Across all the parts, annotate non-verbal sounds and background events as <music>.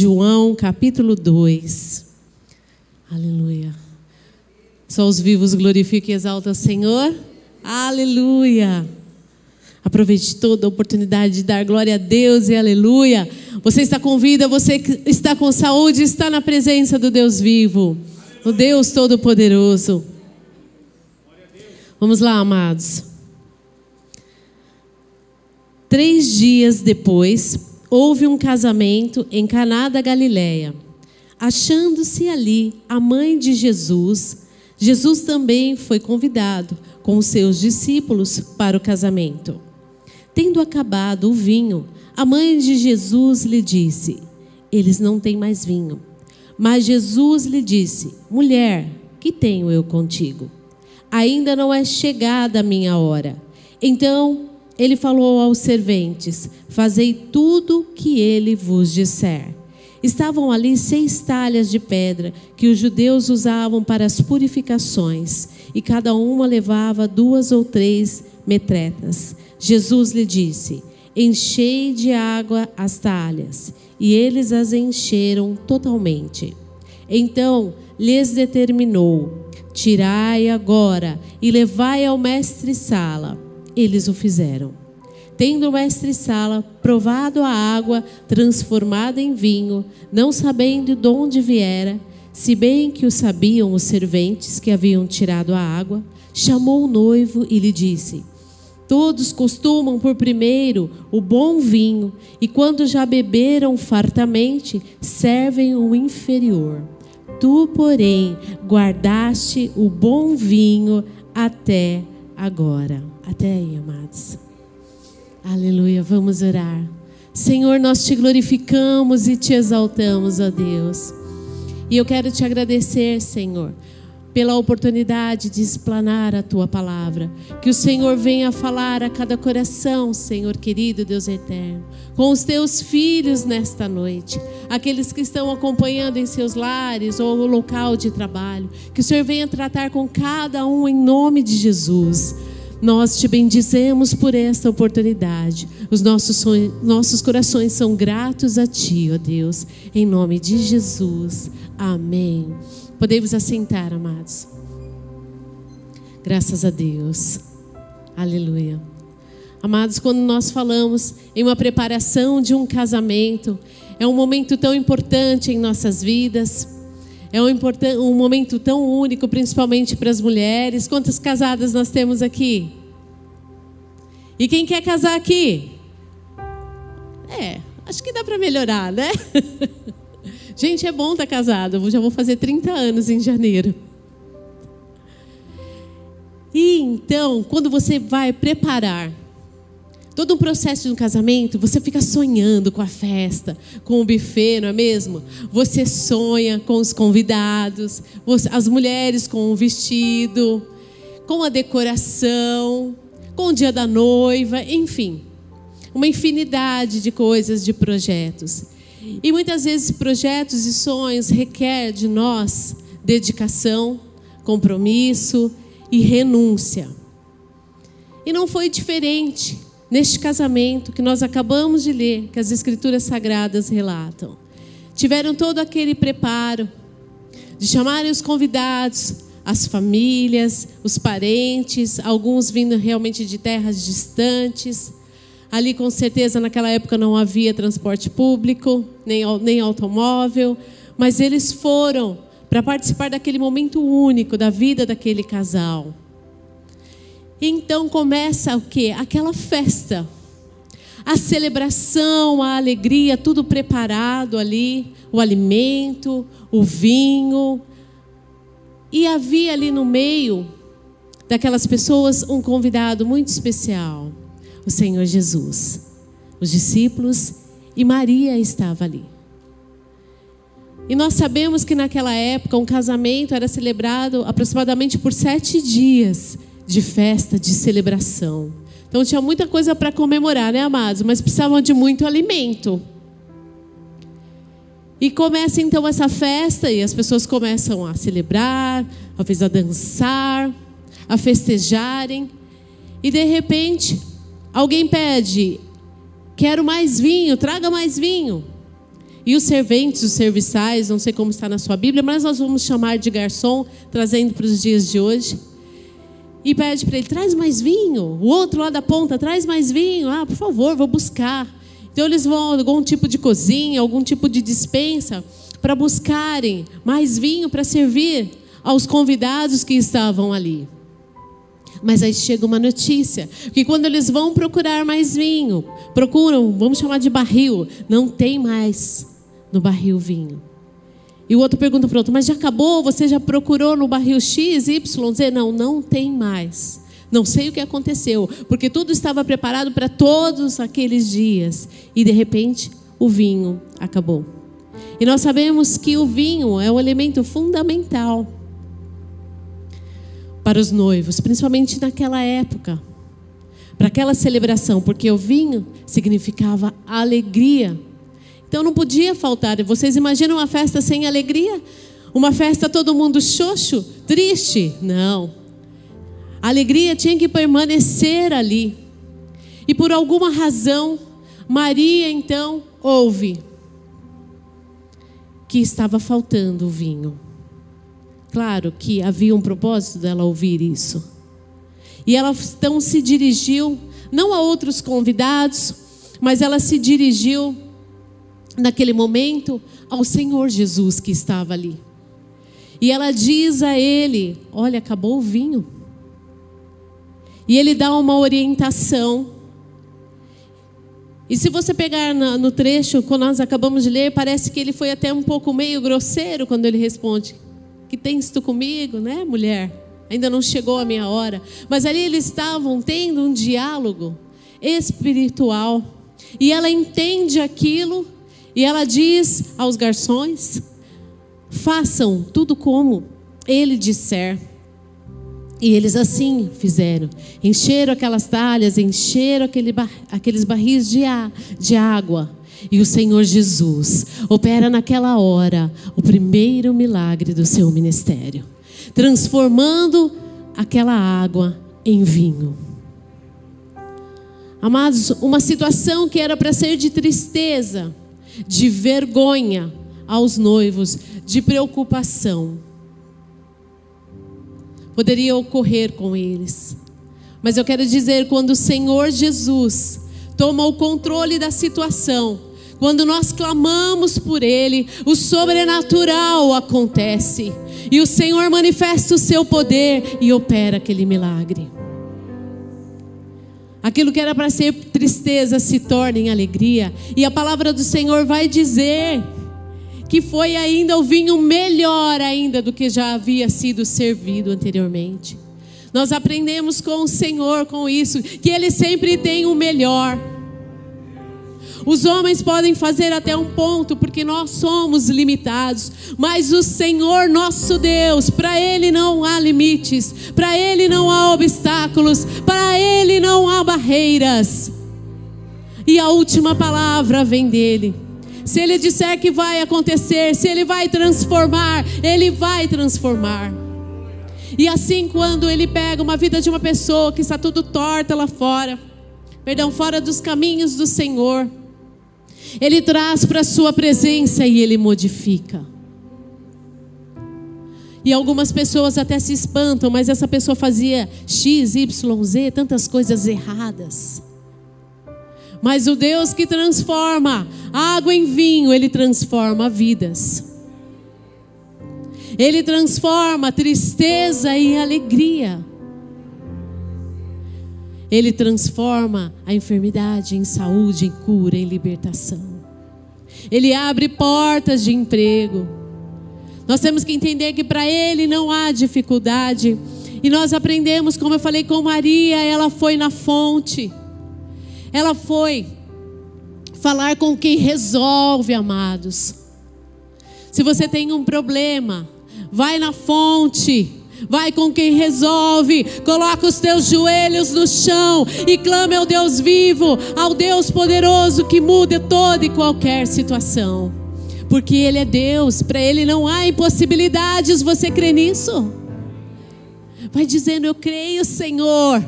João capítulo 2. Aleluia. Só os vivos glorificam e exaltam o Senhor. Aleluia. Aproveite toda a oportunidade de dar glória a Deus e aleluia. Você está com vida, você está com saúde, está na presença do Deus vivo, o Deus Todo-Poderoso. Vamos lá, amados. Três dias depois, houve um casamento em Caná da Galileia. Achando-se ali a mãe de Jesus, Jesus também foi convidado com os seus discípulos para o casamento. Tendo acabado o vinho, a mãe de Jesus lhe disse: Eles não têm mais vinho. Mas Jesus lhe disse: Mulher, que tenho eu contigo? Ainda não é chegada a minha hora. Então ele falou aos serventes: Fazei tudo que ele vos disser. Estavam ali seis talhas de pedra que os judeus usavam para as purificações, e cada uma levava duas ou três metretas. Jesus lhe disse: Enchei de água as talhas. E eles as encheram totalmente. Então lhes determinou: Tirai agora e levai ao mestre-sala. Eles o fizeram. Tendo o mestre-sala provado a água transformada em vinho, não sabendo de onde viera, se bem que o sabiam os serventes que haviam tirado a água, chamou o noivo e lhe disse: Todos costumam por primeiro o bom vinho, e quando já beberam fartamente, servem o inferior. Tu, porém, guardaste o bom vinho até agora. Até aí, amados. Aleluia, vamos orar. Senhor, nós te glorificamos e te exaltamos, ó Deus. E eu quero te agradecer, Senhor, pela oportunidade de explanar a tua palavra. Que o Senhor venha falar a cada coração, Senhor querido Deus eterno, com os teus filhos nesta noite, aqueles que estão acompanhando em seus lares ou no local de trabalho. Que o Senhor venha tratar com cada um em nome de Jesus. Nós te bendizemos por esta oportunidade. Os nossos, sonhos, nossos corações são gratos a Ti, ó Deus, em nome de Jesus. Amém. Podemos assentar, amados. Graças a Deus. Aleluia. Amados, quando nós falamos em uma preparação de um casamento, é um momento tão importante em nossas vidas. É um, um momento tão único, principalmente para as mulheres. Quantas casadas nós temos aqui? E quem quer casar aqui? É, acho que dá para melhorar, né? <laughs> Gente, é bom estar tá casado. Eu já vou fazer 30 anos em janeiro. E então, quando você vai preparar todo um processo de um casamento, você fica sonhando com a festa, com o buffet, não é mesmo? Você sonha com os convidados, as mulheres com o vestido, com a decoração, com o dia da noiva, enfim, uma infinidade de coisas, de projetos. E muitas vezes projetos e sonhos requer de nós dedicação, compromisso e renúncia. E não foi diferente neste casamento que nós acabamos de ler, que as escrituras sagradas relatam. Tiveram todo aquele preparo de chamarem os convidados, as famílias, os parentes, alguns vindo realmente de terras distantes Ali, com certeza, naquela época não havia transporte público, nem, nem automóvel, mas eles foram para participar daquele momento único da vida daquele casal. Então começa o que? Aquela festa. A celebração, a alegria, tudo preparado ali, o alimento, o vinho. E havia ali no meio daquelas pessoas um convidado muito especial o Senhor Jesus. Os discípulos e Maria estava ali. E nós sabemos que naquela época um casamento era celebrado aproximadamente por sete dias de festa, de celebração. Então tinha muita coisa para comemorar, né, amados? Mas precisavam de muito alimento. E começa então essa festa e as pessoas começam a celebrar, talvez a dançar, a festejarem. E de repente, Alguém pede, quero mais vinho, traga mais vinho. E os serventes, os serviçais, não sei como está na sua Bíblia, mas nós vamos chamar de garçom, trazendo para os dias de hoje. E pede para ele: traz mais vinho. O outro lá da ponta, traz mais vinho. Ah, por favor, vou buscar. Então eles vão a algum tipo de cozinha, algum tipo de dispensa, para buscarem mais vinho para servir aos convidados que estavam ali. Mas aí chega uma notícia, que quando eles vão procurar mais vinho, procuram, vamos chamar de barril, não tem mais no barril vinho. E o outro pergunta para o outro, mas já acabou? Você já procurou no barril X, Y, Z? Não, não tem mais. Não sei o que aconteceu, porque tudo estava preparado para todos aqueles dias. E de repente, o vinho acabou. E nós sabemos que o vinho é um elemento fundamental para os noivos, principalmente naquela época, para aquela celebração, porque o vinho significava alegria. Então não podia faltar. Vocês imaginam uma festa sem alegria? Uma festa todo mundo xoxo, triste? Não. A alegria tinha que permanecer ali. E por alguma razão, Maria então ouve que estava faltando o vinho. Claro que havia um propósito dela ouvir isso. E ela então se dirigiu, não a outros convidados, mas ela se dirigiu, naquele momento, ao Senhor Jesus que estava ali. E ela diz a ele: Olha, acabou o vinho. E ele dá uma orientação. E se você pegar no trecho, quando nós acabamos de ler, parece que ele foi até um pouco meio grosseiro quando ele responde: que tens tu comigo, né, mulher? Ainda não chegou a minha hora. Mas ali eles estavam tendo um diálogo espiritual. E ela entende aquilo e ela diz aos garçons: façam tudo como ele disser. E eles assim fizeram. Encheram aquelas talhas, encheram aquele bar, aqueles barris de, de água e o Senhor Jesus opera naquela hora o primeiro milagre do seu ministério, transformando aquela água em vinho. Amados, uma situação que era para ser de tristeza, de vergonha aos noivos, de preocupação, poderia ocorrer com eles. Mas eu quero dizer, quando o Senhor Jesus toma o controle da situação, quando nós clamamos por Ele, o sobrenatural acontece. E o Senhor manifesta o seu poder e opera aquele milagre. Aquilo que era para ser tristeza se torna em alegria. E a palavra do Senhor vai dizer que foi ainda o vinho melhor ainda do que já havia sido servido anteriormente. Nós aprendemos com o Senhor com isso, que Ele sempre tem o melhor. Os homens podem fazer até um ponto, porque nós somos limitados, mas o Senhor nosso Deus, para Ele não há limites, para Ele não há obstáculos, para Ele não há barreiras. E a última palavra vem dele. Se Ele disser que vai acontecer, se Ele vai transformar, Ele vai transformar. E assim, quando Ele pega uma vida de uma pessoa que está tudo torta lá fora, perdão, fora dos caminhos do Senhor, ele traz para a sua presença e ele modifica. E algumas pessoas até se espantam, mas essa pessoa fazia X, Y, Z, tantas coisas erradas. Mas o Deus que transforma água em vinho, ele transforma vidas. Ele transforma tristeza em alegria. Ele transforma a enfermidade em saúde, em cura, em libertação. Ele abre portas de emprego. Nós temos que entender que para Ele não há dificuldade. E nós aprendemos, como eu falei com Maria, ela foi na fonte. Ela foi falar com quem resolve, amados. Se você tem um problema, vai na fonte. Vai com quem resolve. Coloca os teus joelhos no chão e clame ao Deus vivo, ao Deus poderoso que muda toda e qualquer situação. Porque Ele é Deus, para Ele não há impossibilidades. Você crê nisso? Vai dizendo: Eu creio, Senhor.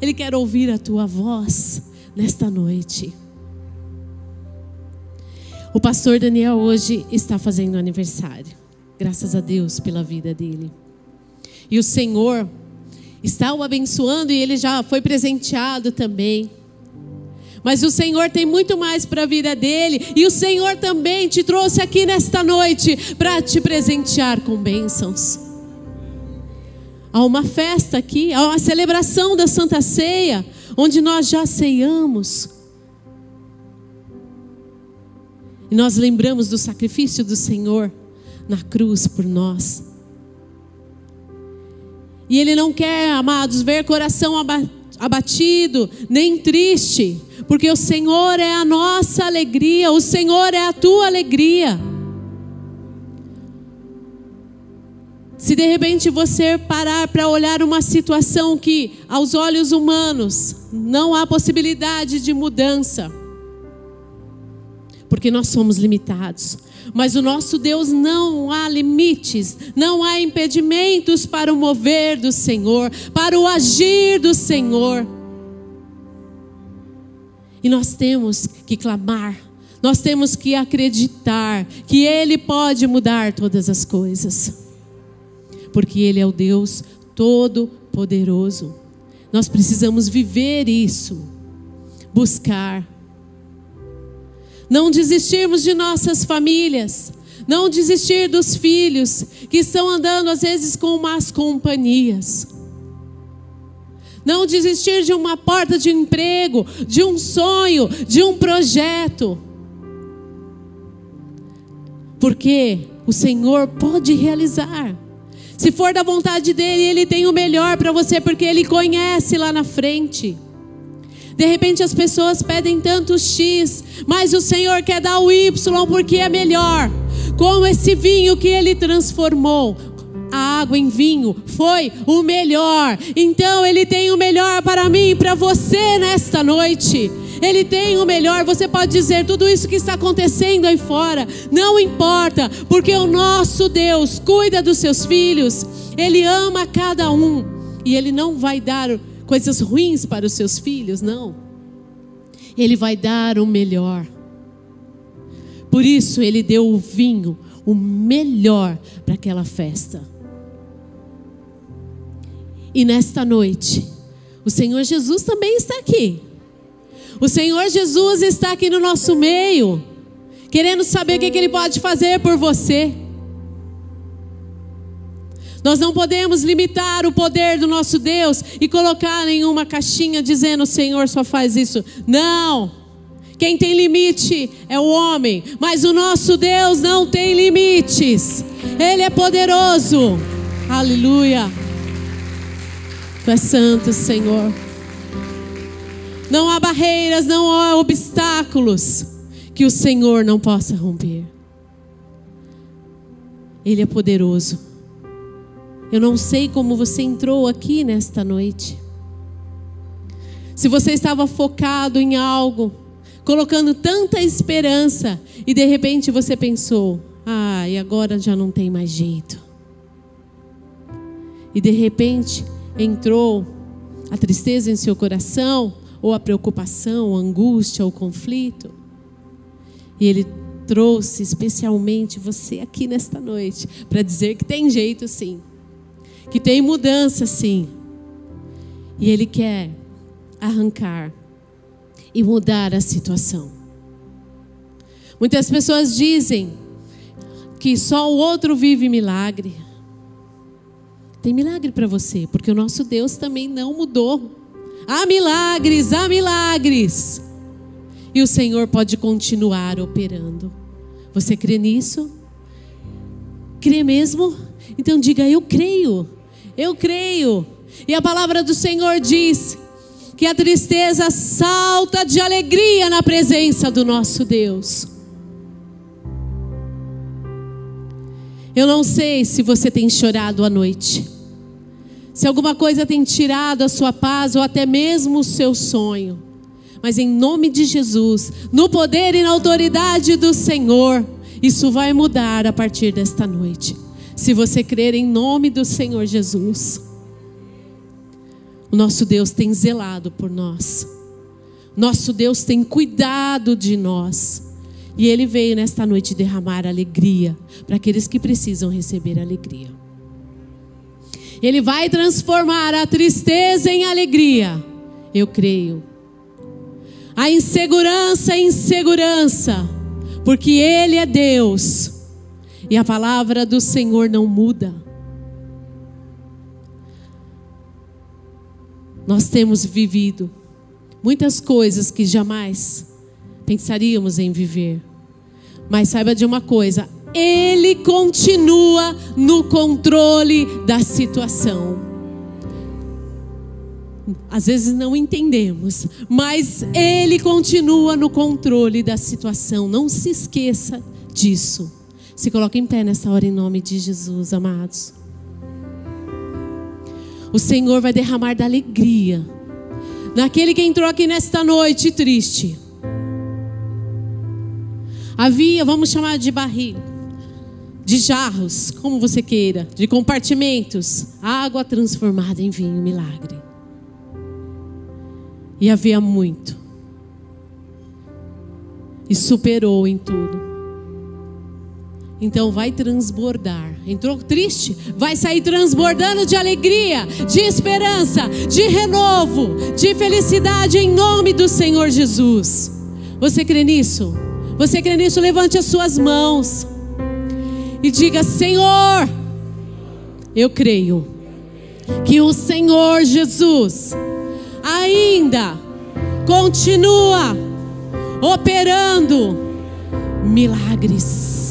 Ele quer ouvir a tua voz nesta noite. O pastor Daniel hoje está fazendo aniversário. Graças a Deus pela vida dele. E o Senhor está o abençoando e ele já foi presenteado também. Mas o Senhor tem muito mais para a vida dele. E o Senhor também te trouxe aqui nesta noite para te presentear com bênçãos. Há uma festa aqui, há uma celebração da Santa Ceia, onde nós já ceiamos. E nós lembramos do sacrifício do Senhor na cruz por nós. E Ele não quer, amados, ver coração abatido, nem triste, porque o Senhor é a nossa alegria, o Senhor é a tua alegria. Se de repente você parar para olhar uma situação que, aos olhos humanos, não há possibilidade de mudança, porque nós somos limitados, mas o nosso Deus não há limites, não há impedimentos para o mover do Senhor, para o agir do Senhor. E nós temos que clamar, nós temos que acreditar que Ele pode mudar todas as coisas, porque Ele é o Deus Todo-Poderoso. Nós precisamos viver isso, buscar não desistirmos de nossas famílias, não desistir dos filhos que estão andando às vezes com más companhias. Não desistir de uma porta de emprego, de um sonho, de um projeto. Porque o Senhor pode realizar. Se for da vontade dele, ele tem o melhor para você, porque ele conhece lá na frente. De repente as pessoas pedem tanto X, mas o Senhor quer dar o Y porque é melhor. Como esse vinho que ele transformou, a água em vinho foi o melhor. Então ele tem o melhor para mim e para você nesta noite. Ele tem o melhor. Você pode dizer tudo isso que está acontecendo aí fora, não importa, porque o nosso Deus cuida dos seus filhos. Ele ama cada um e ele não vai dar coisas ruins para os seus filhos, não. Ele vai dar o melhor. Por isso ele deu o vinho, o melhor para aquela festa. E nesta noite, o Senhor Jesus também está aqui. O Senhor Jesus está aqui no nosso meio, querendo saber o que, Ele pode fazer por você. Nós não podemos limitar o poder do nosso Deus e colocar em uma caixinha dizendo: o Senhor só faz isso. Não. Quem tem limite é o homem, mas o nosso Deus não tem limites. Ele é poderoso. Aleluia. Tu és santo, Senhor. Não há barreiras, não há obstáculos que o Senhor não possa romper. Ele é poderoso. Eu não sei como você entrou aqui nesta noite. Se você estava focado em algo, colocando tanta esperança, e de repente você pensou: ah, e agora já não tem mais jeito. E de repente entrou a tristeza em seu coração, ou a preocupação, a angústia, o conflito. E ele trouxe especialmente você aqui nesta noite para dizer que tem jeito sim que tem mudança sim. E Ele quer arrancar e mudar a situação. Muitas pessoas dizem que só o outro vive milagre. Tem milagre para você, porque o nosso Deus também não mudou. Há milagres, há milagres. E o Senhor pode continuar operando. Você crê nisso? Crê mesmo? Então diga: Eu creio. Eu creio. E a palavra do Senhor diz que a tristeza salta de alegria na presença do nosso Deus. Eu não sei se você tem chorado à noite. Se alguma coisa tem tirado a sua paz ou até mesmo o seu sonho. Mas em nome de Jesus, no poder e na autoridade do Senhor, isso vai mudar a partir desta noite se você crer em nome do Senhor Jesus. O nosso Deus tem zelado por nós. Nosso Deus tem cuidado de nós. E Ele veio nesta noite derramar alegria para aqueles que precisam receber alegria. Ele vai transformar a tristeza em alegria. Eu creio. A insegurança em segurança, porque Ele é Deus e a palavra do Senhor não muda. Nós temos vivido muitas coisas que jamais pensaríamos em viver. Mas saiba de uma coisa: Ele continua no controle da situação. Às vezes não entendemos, mas Ele continua no controle da situação. Não se esqueça disso. Se coloque em pé nessa hora em nome de Jesus, amados. O Senhor vai derramar da alegria naquele que entrou aqui nesta noite triste. Havia, vamos chamar de barril, de jarros, como você queira, de compartimentos, água transformada em vinho, milagre. E havia muito. E superou em tudo. Então vai transbordar. Entrou triste? Vai sair transbordando de alegria, de esperança, de renovo, de felicidade em nome do Senhor Jesus. Você crê nisso? Você crê nisso? Levante as suas mãos e diga: Senhor, eu creio que o Senhor Jesus ainda continua operando milagres.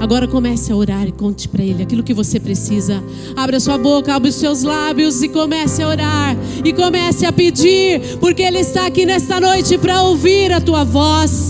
Agora comece a orar e conte para Ele aquilo que você precisa. Abra sua boca, abra os seus lábios e comece a orar. E comece a pedir, porque Ele está aqui nesta noite para ouvir a tua voz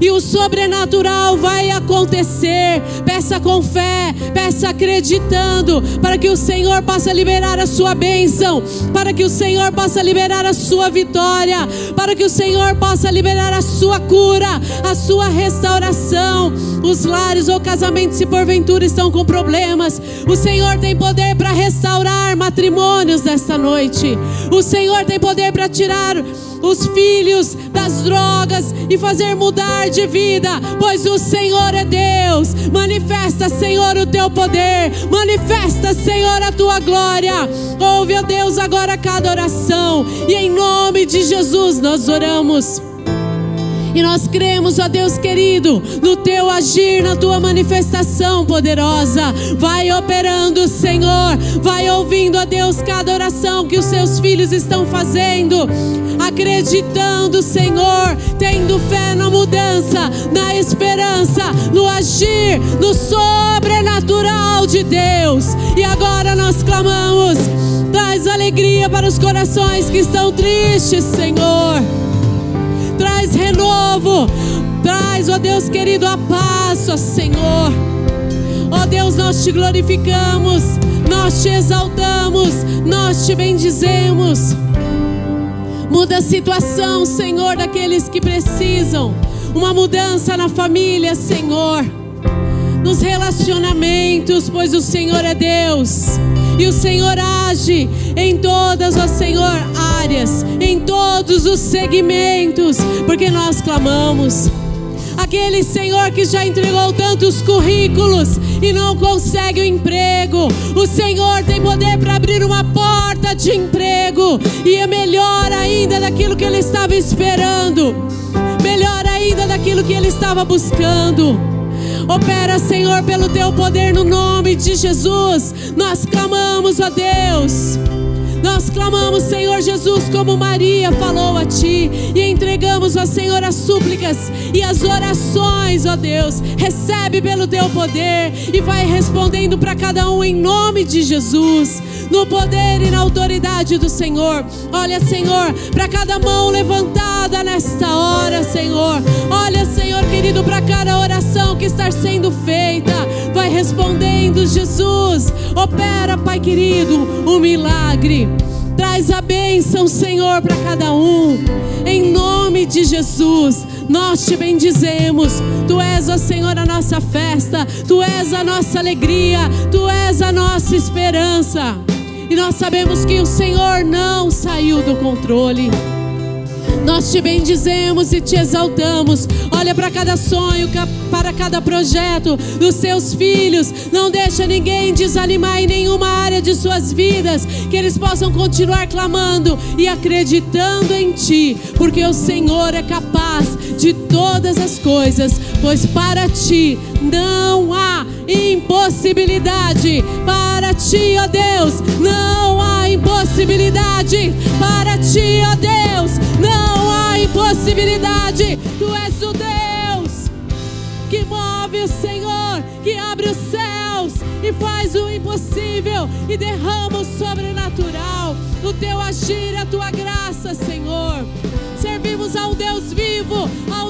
e o sobrenatural vai acontecer. Peça com fé, peça acreditando, para que o Senhor possa liberar a sua bênção, para que o Senhor possa liberar a sua vitória, para que o Senhor possa liberar a sua cura, a sua restauração. Os lares ou casamentos, se porventura estão com problemas, o Senhor tem poder para restaurar matrimônios desta noite. O Senhor tem poder para tirar os filhos das drogas e fazer mudar de vida, pois o Senhor é Deus. Manifesta, Senhor, o teu poder, manifesta, Senhor, a tua glória. Ouve, ó Deus, agora cada oração, e em nome de Jesus nós oramos. E nós cremos, ó Deus querido, no teu agir, na tua manifestação poderosa. Vai operando, Senhor. Vai ouvindo, ó Deus, cada oração que os seus filhos estão fazendo. Acreditando, Senhor, tendo fé na mudança, na esperança, no agir, no sobrenatural de Deus. E agora nós clamamos. Traz alegria para os corações que estão tristes, Senhor traz renovo, traz, ó Deus querido, a paz, ó Senhor. Ó Deus, nós te glorificamos, nós te exaltamos, nós te bendizemos. Muda a situação, Senhor, daqueles que precisam. Uma mudança na família, Senhor. Nos relacionamentos, pois o Senhor é Deus. E o Senhor age em todas, ó Senhor, áreas, em todos os segmentos, porque nós clamamos. Aquele Senhor que já entregou tantos currículos e não consegue o emprego, o Senhor tem poder para abrir uma porta de emprego e é melhor ainda daquilo que ele estava esperando, melhor ainda daquilo que ele estava buscando. Opera, Senhor, pelo teu poder no nome de Jesus. Nós clamamos a Deus. Nós clamamos, Senhor Jesus, como Maria falou a Ti, e entregamos, ó Senhor, as súplicas e as orações, ó Deus. Recebe pelo Teu poder e vai respondendo para cada um em nome de Jesus, no poder e na autoridade do Senhor. Olha, Senhor, para cada mão levantada nesta hora, Senhor. Olha, Senhor querido, para cada oração que está sendo feita, vai respondendo, Jesus. Opera, Pai querido, o milagre. Traz a bênção, Senhor, para cada um. Em nome de Jesus, nós te bendizemos. Tu és, ó Senhor, a nossa festa. Tu és a nossa alegria. Tu és a nossa esperança. E nós sabemos que o Senhor não saiu do controle. Nós te bendizemos e te exaltamos. Olha para cada sonho, para cada projeto dos seus filhos. Não deixa ninguém desanimar em nenhuma área de suas vidas. Que eles possam continuar clamando e acreditando em Ti, porque o Senhor é capaz de todas as coisas, pois para Ti não há impossibilidade. Para Ti, ó Deus, não há impossibilidade para ti, ó Deus. Não há impossibilidade. Tu és o Deus que move o Senhor, que abre os céus e faz o impossível e derrama o sobrenatural. No teu agir, a tua graça, Senhor. Servimos a um Deus vivo, a